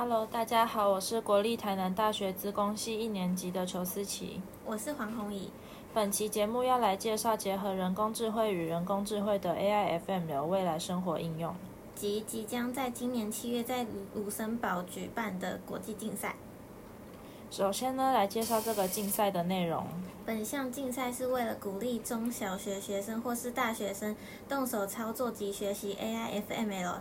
Hello，大家好，我是国立台南大学资工系一年级的裘思琪。我是黄宏怡。本期节目要来介绍结合人工智慧与人工智慧的 AI FML 未来生活应用。及即将在今年七月在卢森堡举办的国际竞赛。首先呢，来介绍这个竞赛的内容。本项竞赛是为了鼓励中小学学生或是大学生动手操作及学习 AI FML，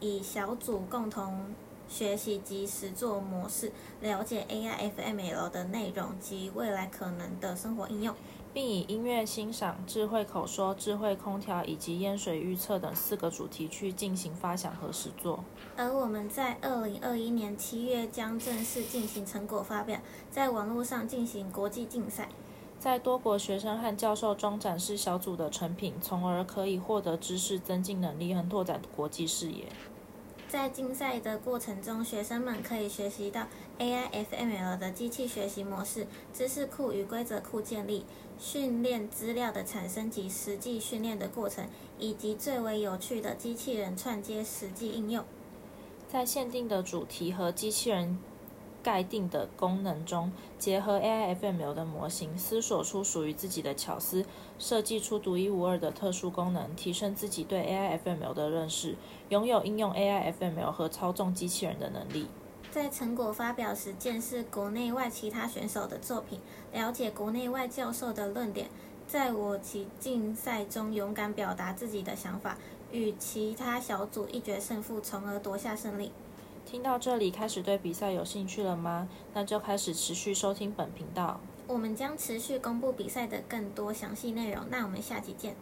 以小组共同学习及实作模式，了解 AI FML 的内容及未来可能的生活应用。并以音乐欣赏、智慧口说、智慧空调以及淹水预测等四个主题去进行发想和实作。而我们在二零二一年七月将正式进行成果发表，在网络上进行国际竞赛，在多国学生和教授中展示小组的成品，从而可以获得知识、增进能力和拓展国际视野。在竞赛的过程中，学生们可以学习到 AI FML 的机器学习模式、知识库与规则库建立、训练资料的产生及实际训练的过程，以及最为有趣的机器人串接实际应用。在限定的主题和机器人盖定的功能中，结合 AI FML 的模型，思索出属于自己的巧思，设计出独一无二的特殊功能，提升自己对 AI FML 的认识，拥有应用 AI FML 和操纵机器人的能力。在成果发表时，见识国内外其他选手的作品，了解国内外教授的论点，在我其竞赛中勇敢表达自己的想法，与其他小组一决胜负，从而夺下胜利。听到这里，开始对比赛有兴趣了吗？那就开始持续收听本频道。我们将持续公布比赛的更多详细内容。那我们下期见。